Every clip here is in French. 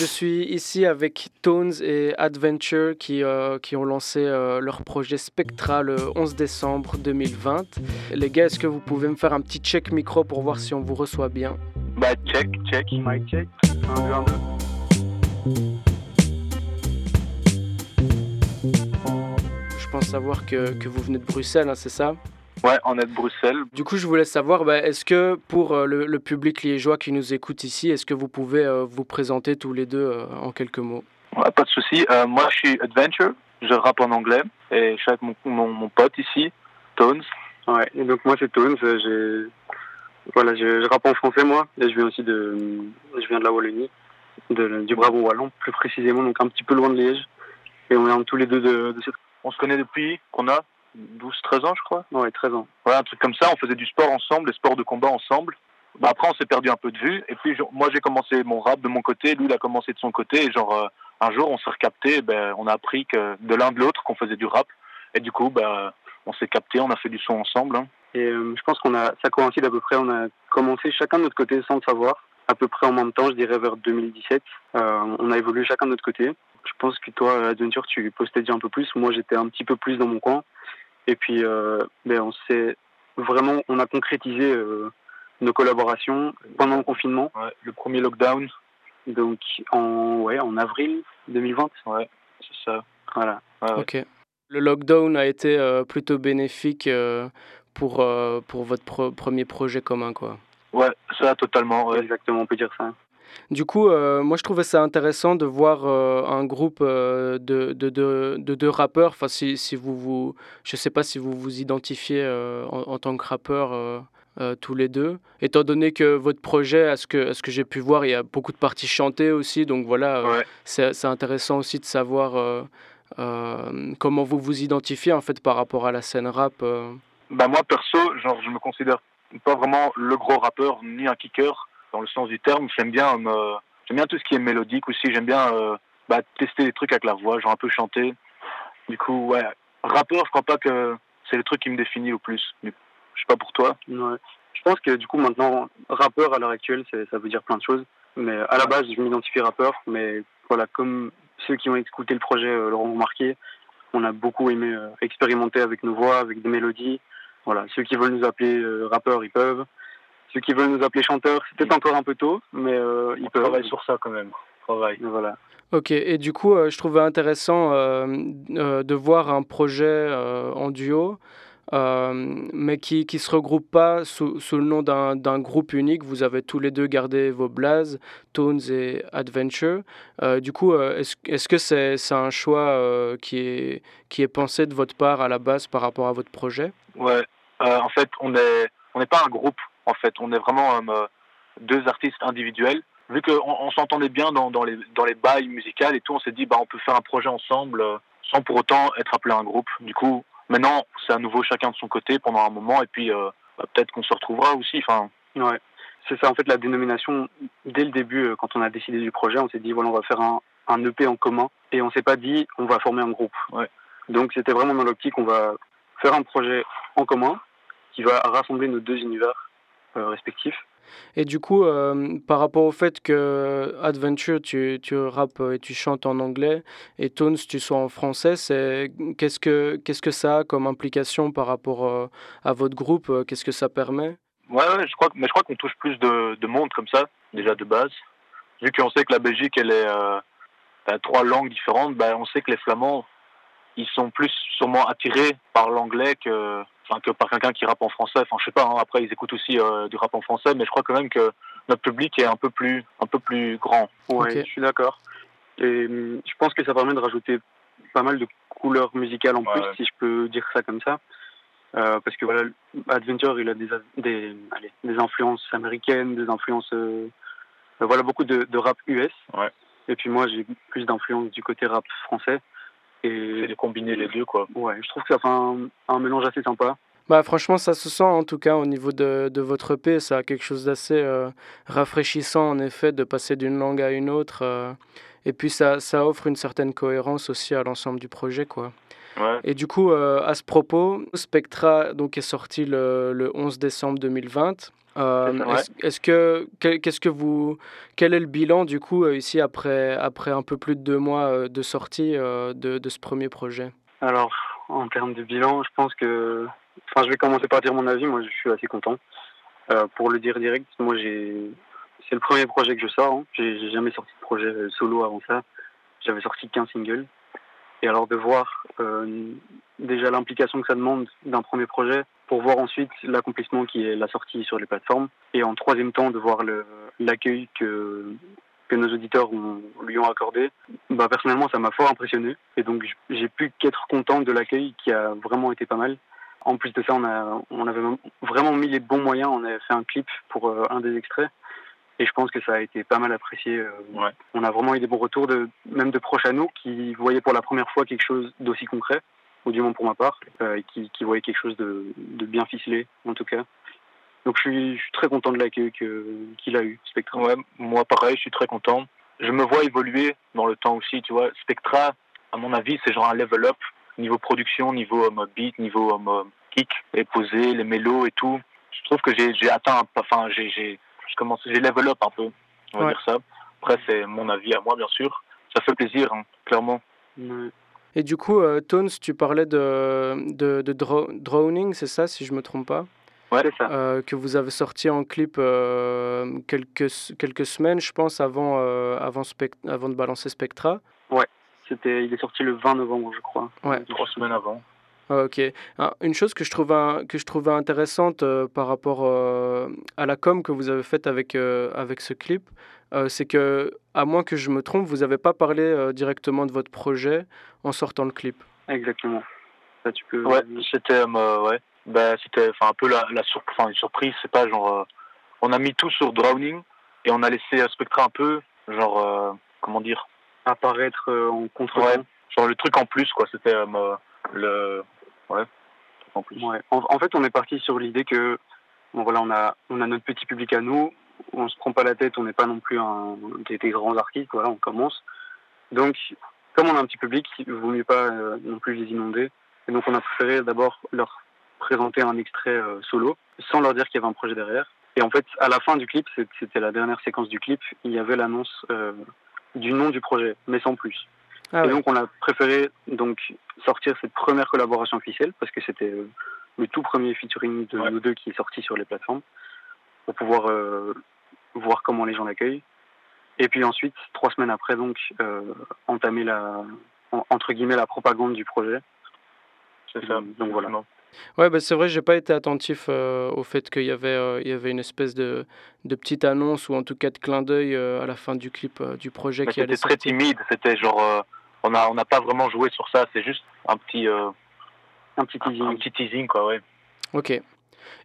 Je suis ici avec Tones et Adventure qui, euh, qui ont lancé euh, leur projet Spectra le 11 décembre 2020. Les gars, est-ce que vous pouvez me faire un petit check micro pour voir si on vous reçoit bien? Bah check, check, mic check. 1, 2, 1, 2. Je pense savoir que, que vous venez de Bruxelles, hein, c'est ça? Ouais, on est de Bruxelles. Du coup, je voulais savoir, bah, est-ce que pour euh, le, le public liégeois qui nous écoute ici, est-ce que vous pouvez euh, vous présenter tous les deux euh, en quelques mots? Ouais, pas de souci. Euh, moi, je suis Adventure. Je rappe en anglais et je suis avec mon, mon, mon pote ici, Tones. Ouais, et donc moi c'est Tones, j'ai voilà, je, je rappe en français moi, et je viens aussi de je viens de la Wallonie, de, du Brabant wallon plus précisément, donc un petit peu loin de Liège. Et on est tous les deux de, de cette On se connaît depuis qu'on a 12-13 ans, je crois. ouais, 13 ans. Ouais, un truc comme ça. On faisait du sport ensemble, des sports de combat ensemble. Bah, après, on s'est perdu un peu de vue. Et puis, moi, j'ai commencé mon rap de mon côté. Lui, il a commencé de son côté. Et genre, euh, un jour, on s'est recapté. Ben, on a appris que de l'un de l'autre qu'on faisait du rap. Et du coup, ben, on s'est capté. On a fait du son ensemble. hein. Et euh, je pense qu'on a ça coïncide à peu près, on a commencé chacun de notre côté sans le savoir, à peu près en même temps, je dirais vers 2017. Euh, on a évolué chacun de notre côté. Je pense que toi, Adventure, tu postais déjà un peu plus. Moi, j'étais un petit peu plus dans mon coin. Et puis, euh, ben, on s'est vraiment, on a concrétisé euh, nos collaborations pendant le confinement. Ouais, le premier lockdown. Donc, en, ouais, en avril 2020. Ouais, c'est ça. Voilà. Ouais, ouais. Ok. Le lockdown a été euh, plutôt bénéfique euh, pour, euh, pour votre pro- premier projet commun, quoi. Ouais, ça, totalement. Ouais. Exactement, on peut dire ça. Du coup, euh, moi je trouvais ça intéressant de voir euh, un groupe euh, de, de, de, de deux rappeurs. Enfin, si, si vous vous, je sais pas si vous vous identifiez euh, en, en tant que rappeur euh, euh, tous les deux. Étant donné que votre projet, à ce que, à ce que j'ai pu voir, il y a beaucoup de parties chantées aussi. Donc voilà, euh, Ouais. c'est c'est intéressant aussi de savoir euh, euh, comment vous vous identifiez en fait par rapport à la scène rap. euh. Bah, moi, perso, genre, je me considère pas vraiment le gros rappeur, ni un kicker, dans le sens du terme. J'aime bien, j'aime bien tout ce qui est mélodique aussi. J'aime bien euh, bah, tester des trucs avec la voix, genre un peu chanter. Du coup, ouais, rappeur, je crois pas que c'est le truc qui me définit le plus. Je sais pas pour toi. Ouais. Je pense que du coup, maintenant, rappeur à l'heure actuelle, ça veut dire plein de choses. Mais à la base, je m'identifie rappeur. Mais voilà, comme ceux qui ont écouté le projet euh, l'auront remarqué, on a beaucoup aimé euh, expérimenter avec nos voix, avec des mélodies. Voilà, ceux qui veulent nous appeler euh, rappeurs, ils peuvent. Ceux qui veulent nous appeler chanteurs, c'est peut-être encore un peu tôt, mais euh, ils On peuvent. travaille sur ça quand même. Travaille. Mais Voilà. Ok, et du coup, euh, je trouvais intéressant euh, euh, de voir un projet euh, en duo, euh, mais qui ne se regroupe pas sous, sous le nom d'un d'un groupe unique. Vous avez tous les deux gardé vos blazes, Tones et Adventure. Euh, du coup, est-ce est-ce que c'est c'est un choix euh, qui, est, qui est pensé de votre part à la base par rapport à votre projet? Ouais. Euh, en fait, on est, on n'est pas un groupe. En fait, on est vraiment euh, deux artistes individuels. Vu qu'on on, s'entendait bien dans, dans les dans les bails musicales et tout, on s'est dit bah on peut faire un projet ensemble euh, sans pour autant être appelé un groupe. Du coup, maintenant c'est à nouveau chacun de son côté pendant un moment et puis euh, bah, peut-être qu'on se retrouvera aussi. Enfin, Ouais, c'est ça en fait la dénomination. Dès le début, quand on a décidé du projet, on s'est dit voilà, on va faire un, un EP en commun et on s'est pas dit on va former un groupe. Ouais. Donc c'était vraiment dans l'optique on va faire un projet en commun qui va rassembler nos deux univers respectifs. Et du coup, euh, par rapport au fait que Adventure, tu, tu rappes et tu chantes en anglais, et Tones, tu sois en français, c'est qu'est-ce que qu'est-ce que ça a comme implication par rapport euh, à votre groupe euh, Qu'est-ce que ça permet? Ouais, ouais, je crois, mais je crois qu'on touche plus de, de monde comme ça déjà de base. Vu qu'on sait que la Belgique elle est euh, a trois langues différentes, bah, on sait que les Flamands ils sont plus sûrement attirés par l'anglais que, enfin, que par quelqu'un qui rappe en français. Enfin, je sais pas. hein, après, ils écoutent aussi euh, du rap en français, mais je crois quand même que notre public est un peu plus, un peu plus grand. Ouais, je suis d'accord. Et hum, je pense que ça permet de rajouter pas mal de couleurs musicales en Ouais, plus, si je peux dire ça comme ça. Euh, parce que voilà, Adventure, il a des, des, allez, des influences américaines, des influences, euh, euh, voilà, beaucoup de, de rap US. Ouais. Et puis moi, j'ai plus d'influence du côté rap français. Et de combiner les deux, quoi. ouais, je trouve que ça fait un, un mélange assez sympa. Bah franchement, ça se sent en tout cas au niveau de, de votre EP, ça a quelque chose d'assez euh, rafraîchissant en effet de passer d'une langue à une autre. euh, et puis ça, ça offre une certaine cohérence aussi à l'ensemble du projet, quoi. Et du coup, à ce propos, Spectra donc, est sorti le, le 11 décembre 2020. est-ce, que qu'est-ce que vous quel est le bilan du coup ici après après un peu plus de deux mois de sortie de, de ce premier projet? Alors en termes de bilan, je pense que enfin je vais commencer par dire mon avis. Moi, je suis assez content. pour le dire direct, moi j'ai c'est le premier projet que je sors. Hein. J'ai jamais sorti de projet solo avant ça. J'avais sorti qu'un single. Et alors de voir euh, déjà l'implication que ça demande d'un premier projet, pour voir ensuite l'accomplissement qui est la sortie sur les plateformes, et en troisième temps de voir l'accueil que, que nos auditeurs lui ont accordé, bah personnellement ça m'a fort impressionné. Et donc j'ai pu qu'être content de l'accueil qui a vraiment été pas mal. En plus de ça, on, a, on avait vraiment mis les bons moyens. On avait fait un clip pour euh, un des extraits et je pense que ça a été pas mal apprécié. Euh, on a vraiment eu des bons retours, de, même de proches à nous, qui voyaient pour la première fois quelque chose d'aussi concret, ou du moins pour ma part, euh, et qui, qui, voyaient quelque chose de, de, bien ficelé, en tout cas. Donc je suis, je suis très content de l'accueil qu'il a eu, Spectra. Ouais, moi pareil, je suis très content. Je me vois évoluer dans le temps aussi, tu vois. Spectra, à mon avis, c'est genre un level up, niveau production, niveau um, beat, niveau um, kick, et poser les mélos et tout. Je trouve que j'ai atteint, enfin, j'ai je commence, j'ai level up un peu, on va dire ça. Après, c'est mon avis à moi, bien sûr. Ça fait plaisir, hein, clairement. Et du coup, euh, Tones, tu parlais de, de, de Drowning, c'est ça, si je me trompe pas? Ouais, c'est ça. Euh, que vous avez sorti en clip euh, quelques, quelques semaines, je pense, avant, euh, avant, avant de balancer Spectra. Ouais, c'était, il est sorti le 20 novembre, je crois. Ouais. Trois semaines avant. Ah, ok. Ah, une chose que je trouvais, que je trouvais intéressante euh, par rapport euh, à la com que vous avez faite avec, euh, avec ce clip, c'est que, à moins que je me trompe, vous n'avez pas parlé directement de votre projet en sortant le clip. Exactement. Ça, tu peux... Ouais, c'était ouais. Ben, c'était un peu la, la sur... une surprise. C'est pas genre. on a mis tout sur Drowning et on a laissé Spectra un peu, genre, comment dire? Apparaître en contre ouais, Genre le truc en plus, quoi. C'était le En, fait, on est parti sur l'idée que voilà, on a, on a notre petit public à nous, on se prend pas la tête, on n'est pas non plus un, des, grands artistes, voilà, on commence. Donc, comme on a un petit public, il vaut mieux pas euh, non plus les inonder. Et donc, on a préféré d'abord leur présenter un extrait euh, solo, sans leur dire qu'il y avait un projet derrière. Et en fait, à la fin du clip, c'était la dernière séquence du clip, il y avait l'annonce euh, du nom du projet, mais sans plus. Ah et donc on a préféré donc sortir cette première collaboration officielle parce que c'était euh, le tout premier featuring de nous deux qui est sorti sur les plateformes pour pouvoir euh, voir comment les gens l'accueillent. Et puis ensuite, trois semaines après, donc euh, entamer la entre guillemets la propagande du projet. C'est ça. Donc voilà. Ouais, bah c'est vrai, j'ai pas été attentif au fait qu'il y avait, il y avait une espèce de, de petite annonce ou en tout cas de clin d'œil à la fin du clip du projet qui allait C'était très timide, c'était genre on n'a on a pas vraiment joué sur ça. C'est juste un petit, euh, un petit teasing. Un, petit teasing, quoi, ouais. Ok.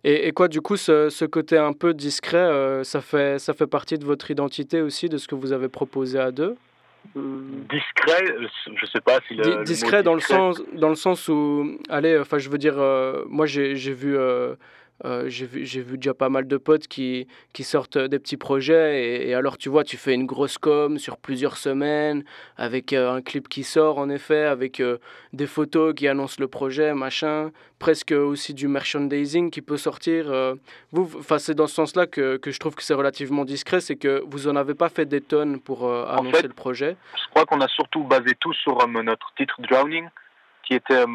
Et, et quoi, du coup, ce, ce, côté un peu discret, euh, ça, fait, ça fait partie de votre identité aussi, de ce que vous avez proposé à deux? Discret, je sais pas si le, discret, dans le sens dans le sens où allez enfin je veux dire euh, moi j'ai vu euh, j'ai vu, vu, déjà pas mal de potes qui, qui sortent des petits projets et, alors tu vois, tu fais une grosse com sur plusieurs semaines avec euh, un clip qui sort en effet, avec euh, des photos qui annoncent le projet, machin, presque aussi du merchandising qui peut sortir. vous, c'est dans ce sens-là que, que, je trouve que c'est relativement discret, c'est que vous en avez pas fait des tonnes pour annoncer le projet. Je crois qu'on a surtout basé tout sur notre titre Drowning, qui était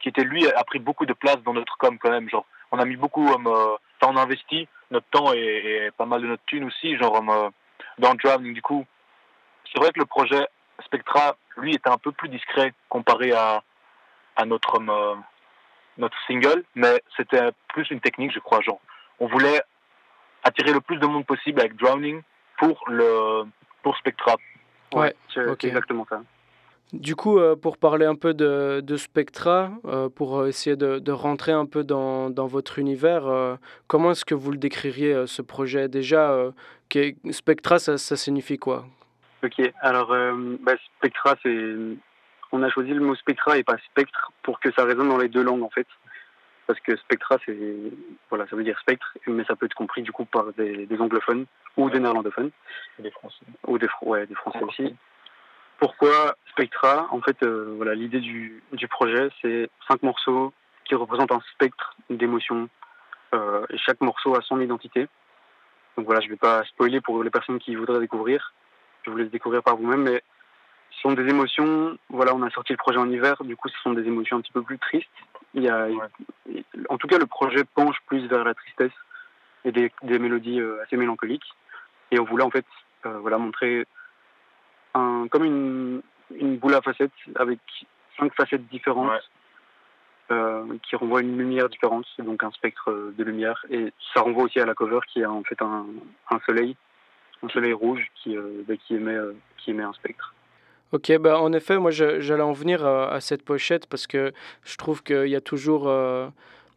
qui était lui a pris beaucoup de place dans notre com quand même. Genre, on a mis beaucoup, euh, on a investi notre temps et, pas mal de notre thune aussi, genre euh, dans driving. Du coup, c'est vrai que le projet Spectra, lui, était un peu plus discret comparé à, à notre euh, notre single, mais c'était plus une technique, je crois. Genre, on voulait attirer le plus de monde possible avec Drowning pour le pour Spectra. Ouais, c'est exactement ça. Du coup, euh, pour parler un peu de, de Spectra, euh, pour essayer de, de, rentrer un peu dans, dans votre univers, euh, comment est-ce que vous le décririez, ce projet Déjà, Spectra, ça, ça, signifie quoi? Ok, alors bah, Spectra, c'est... On a choisi le mot Spectra et pas spectre pour que ça résonne dans les deux langues en fait. Parce que Spectra, c'est... Voilà, ça veut dire spectre, mais ça peut être compris du coup par des, des anglophones ou des néerlandophones. des français. Ou des, ouais, des français aussi. Pourquoi Spectra En fait, euh, voilà, l'idée du, du projet, c'est cinq morceaux qui représentent un spectre d'émotions. Euh, et chaque morceau a son identité. Donc voilà, je ne vais pas spoiler pour les personnes qui voudraient découvrir. Je vous laisse découvrir par vous-même, mais ce sont des émotions. Voilà, on a sorti le projet en hiver, du coup, ce sont des émotions un petit peu plus tristes. Il y a, en tout cas, le projet penche plus vers la tristesse et des, des mélodies euh, assez mélancoliques. Et on voulait en fait, euh, voilà, montrer un, comme une, une boule à facettes avec cinq facettes différentes. Euh, qui renvoient une lumière différente, donc un spectre de lumière. Et ça renvoie aussi à la cover qui a en fait un, un soleil, un soleil rouge qui, bah, qui, émet, qui émet un spectre. Ok, bah en effet, moi j'allais en venir à, cette pochette parce que je trouve qu'il y a toujours, euh,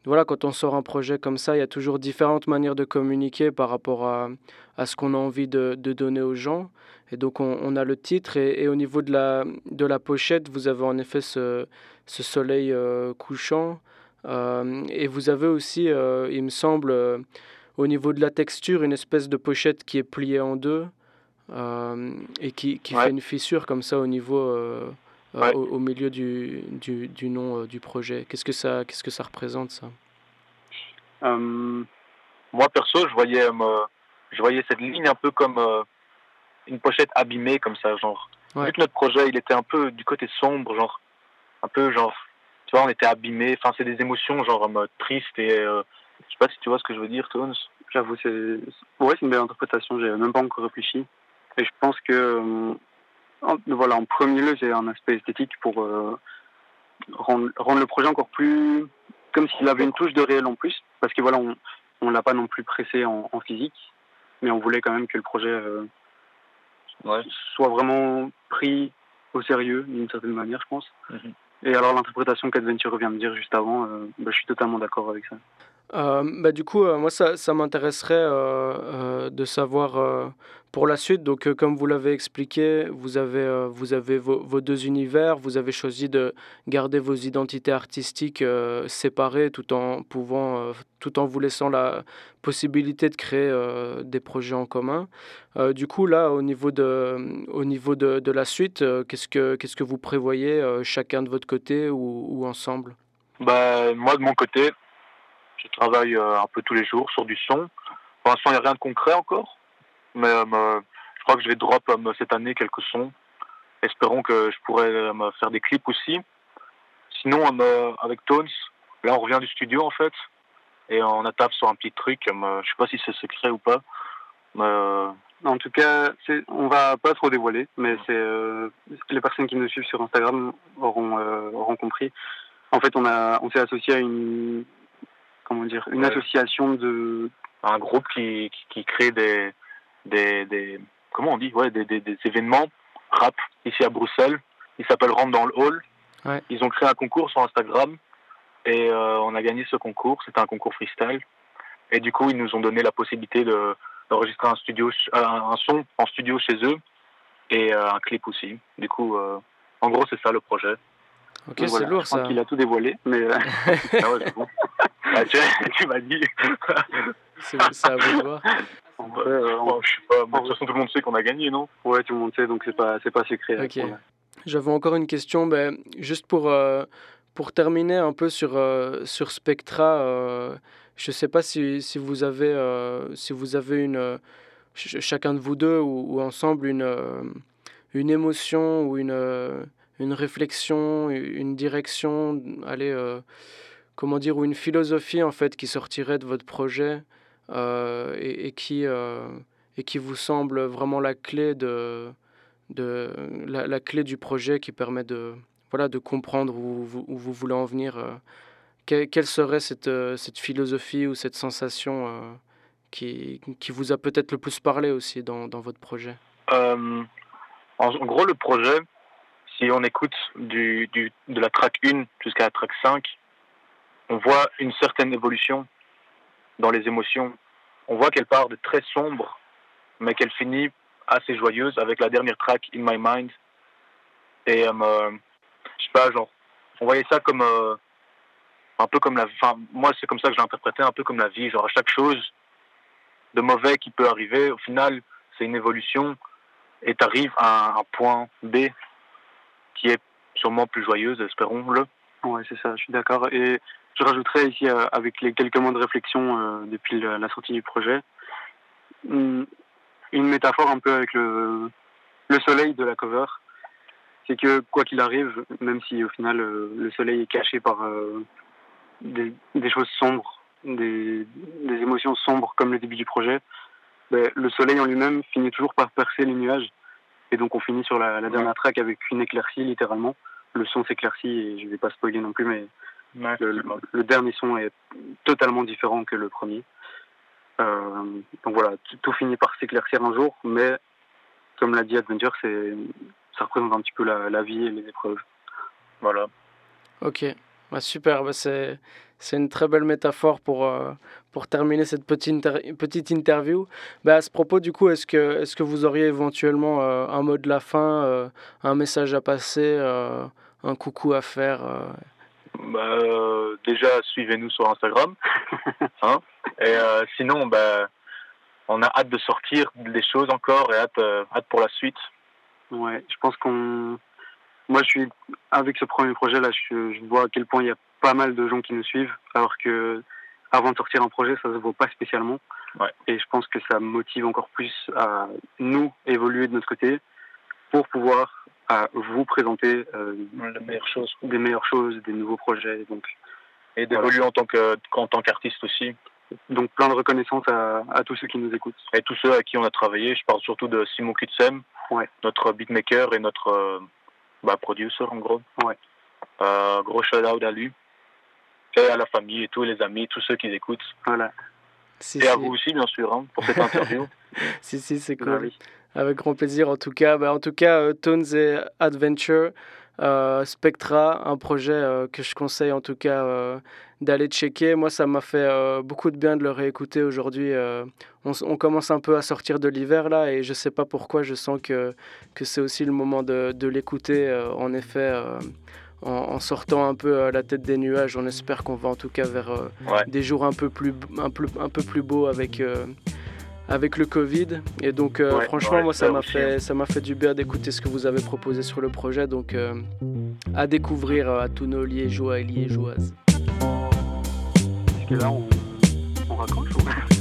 voilà, quand on sort un projet comme ça, il y a toujours différentes manières de communiquer par rapport à, à ce qu'on a envie de, de, donner aux gens. Et donc on, on a le titre et, et, au niveau de la, de la pochette, vous avez en effet ce, ce soleil euh, couchant euh, et vous avez aussi, euh, il me semble, au niveau de la texture, une espèce de pochette qui est pliée en deux. Et qui, qui Ouais. fait une fissure comme ça au niveau, Ouais. au, au milieu du, du, du nom du projet. Qu'est-ce que ça, qu'est-ce que ça représente ça? Moi, perso, je voyais, je voyais cette ligne un peu comme une pochette abîmée, comme ça, genre. Ouais. Vu que notre projet, il était un peu du côté sombre, genre, un peu, genre, tu vois, on était abîmé. Enfin, c'est des émotions, genre, en mode triste et, euh, je sais pas si tu vois ce que je veux dire, Tones. J'avoue, c'est ouais, c'est une belle interprétation. J'ai même pas encore réfléchi. Et je pense que euh, en, voilà, en premier lieu, c'est un aspect esthétique pour euh, rendre, rendre le projet encore plus comme s'il avait une touche de réel en plus, parce que voilà, on on l'a pas non plus pressé en, en physique, mais on voulait quand même que le projet euh, Ouais. soit vraiment pris au sérieux d'une certaine manière, je pense. Mhm. Et alors l'interprétation qu'Adventure vient de dire juste avant, euh, bah, je suis totalement d'accord avec ça. Euh, bah, du coup, euh, moi, ça, ça m'intéresserait euh, de savoir pour la suite. Donc, comme vous l'avez expliqué, vous avez, vous avez vos, vos deux univers. Vous avez choisi de garder vos identités artistiques séparées tout en pouvant, tout en vous laissant la possibilité de créer des projets en commun. Du coup, là, au niveau de, au niveau de, de la suite, qu'est-ce que, qu'est-ce que vous prévoyez, chacun de votre côté ou, ou ensemble? Bah, moi, de mon côté, je travaille euh, un peu tous les jours sur du son. Pour l'instant, il n'y a rien de concret encore. Mais euh, me- je crois que je vais drop euh, cette année quelques sons. Espérons que je pourrai faire des clips aussi. Sinon, avec Tones, là, on revient du studio, en fait. Et on attaque sur un petit truc. je sais pas si c'est secret ou pas. Mais, euh, En tout cas, on va pas trop dévoiler, mais c'est euh, les personnes qui nous suivent sur Instagram auront, euh, auront compris. En fait, on a, on s'est associé à une, comment dire, une Ouais. association de, un groupe qui, qui, qui crée des, des, des comment on dit ouais des, des, des événements rap ici à Bruxelles ils s'appellent Rentre dans le hall Ouais. ils ont créé un concours sur Instagram et euh, on a gagné ce concours c'était un concours freestyle et du coup ils nous ont donné la possibilité de d'enregistrer un studio euh, un son en studio chez eux et euh, un clip aussi du coup euh, en gros c'est ça le projet Ok, donc c'est voilà, lourd je pense ça. qu'il a tout dévoilé, mais ah ouais, c'est bon. Ah, tu, tu m'as dit C'est à vous de voir. en vrai, euh, je sais pas de toute façon tout le monde sait qu'on a gagné non? Ouais, tout le monde sait, donc c'est pas, c'est pas secret. Ok. J'avais encore une question, ben, juste pour, euh, pour terminer un peu sur, euh, sur Spectra. euh, je ne sais pas si, si, vous avez, euh, si vous avez une, ch- chacun de vous deux ou, ou ensemble une, euh, une émotion ou une, euh, une réflexion, une direction, allez, euh, comment dire, ou une philosophie en fait qui sortirait de votre projet euh, et, et qui, euh, et qui vous semble vraiment la clé de, de la, clé du projet qui permet de voilà de comprendre où, vous- où vous voulez en venir. euh. Que- quelle serait cette, euh, cette philosophie ou cette sensation qui, qui vous a peut-être le plus parlé aussi dans, dans votre projet? En, en gros, le projet, si on écoute du, du, de la track 1 jusqu'à la track 5, on voit une certaine évolution dans les émotions. On voit qu'elle part de très sombre, mais qu'elle finit assez joyeuse avec la dernière track, In My Mind. Et, euh, je sais pas, genre, on voyait ça comme euh, un peu comme la enfin, moi, c'est comme ça que je l'ai interprété, un peu comme la vie. Genre, à chaque chose de mauvais qui peut arriver, au final, c'est une évolution et tu arrives à un point B qui est sûrement plus joyeuse, espérons-le. Ouais, c'est ça, je suis d'accord. Je rajouterais ici, avec les quelques mois de réflexion depuis la, sortie du projet, une, métaphore un peu avec le, le soleil de la cover. C'est que quoi qu'il arrive, même si au final le soleil est caché par des, des, choses sombres, des, des, émotions sombres comme le début du projet, ben, le soleil en lui-même finit toujours par percer les nuages. Et donc on finit sur la, la dernière track avec une éclaircie littéralement. Le son s'éclaircit et je vais pas spoiler non plus, mais le, dernier son est totalement différent que le premier. Euh, donc voilà, tout, finit par s'éclaircir un jour, mais comme l'a dit Adventure, c'est ça représente un petit peu la, la vie et les épreuves. Voilà. Ok, bah, super, bah, c'est, c'est une très belle métaphore pour, euh, pour terminer cette petite, petite interview. Bah, à ce propos, du coup, est-ce que, est-ce que vous auriez éventuellement euh, un mot de la fin, euh, un message à passer, un coucou à faire bah, Déjà, suivez-nous sur Instagram. hein et sinon, bah, on a hâte de sortir des choses encore et hâte, hâte pour la suite. Ouais, je pense qu'on moi, je suis avec ce premier projet là, je, je, vois à quel point il y a pas mal de gens qui nous suivent, alors que avant de sortir un projet, ça se voit pas spécialement. Ouais. Et je pense que ça motive encore plus à nous évoluer de notre côté pour pouvoir à vous présenter euh, meilleures choses. des meilleures choses, des nouveaux projets. Donc, et d'évoluer en tant que en tant qu'artiste aussi. Donc plein de reconnaissance à, à, tous ceux qui nous écoutent. Et tous ceux à qui on a travaillé. Je parle surtout de Simon Kutsem, ouais. notre beatmaker et notre euh, bah, producer en gros. Ouais. Euh, gros shout out à lui. Et à la famille et tous les amis, tous ceux qui écoutent. Voilà. et à vous aussi, bien sûr, hein, pour cette interview. si, si, c'est cool. Avec grand plaisir, en tout cas. Bah, en tout cas, euh, Tones et Adventure, euh, Spectra, un projet euh, que je conseille en tout cas euh, d'aller checker. Moi, ça m'a fait beaucoup de bien de le réécouter aujourd'hui. On, on, commence un peu à sortir de l'hiver là et je sais pas pourquoi, je sens que, que c'est aussi le moment de, de l'écouter. en effet, en, en, sortant un peu la tête des nuages, on espère qu'on va en tout cas vers ouais. des jours un peu plus, un peu, un peu plus beaux avec avec le Covid. Et donc, euh, ouais, franchement, ouais, moi, ça m'a fait, ça m'a fait du bien d'écouter ce que vous avez proposé sur le projet. Donc, euh, à découvrir euh, à tous nos liégeois et liégeoises. Parce que là, on, on raccroche ou...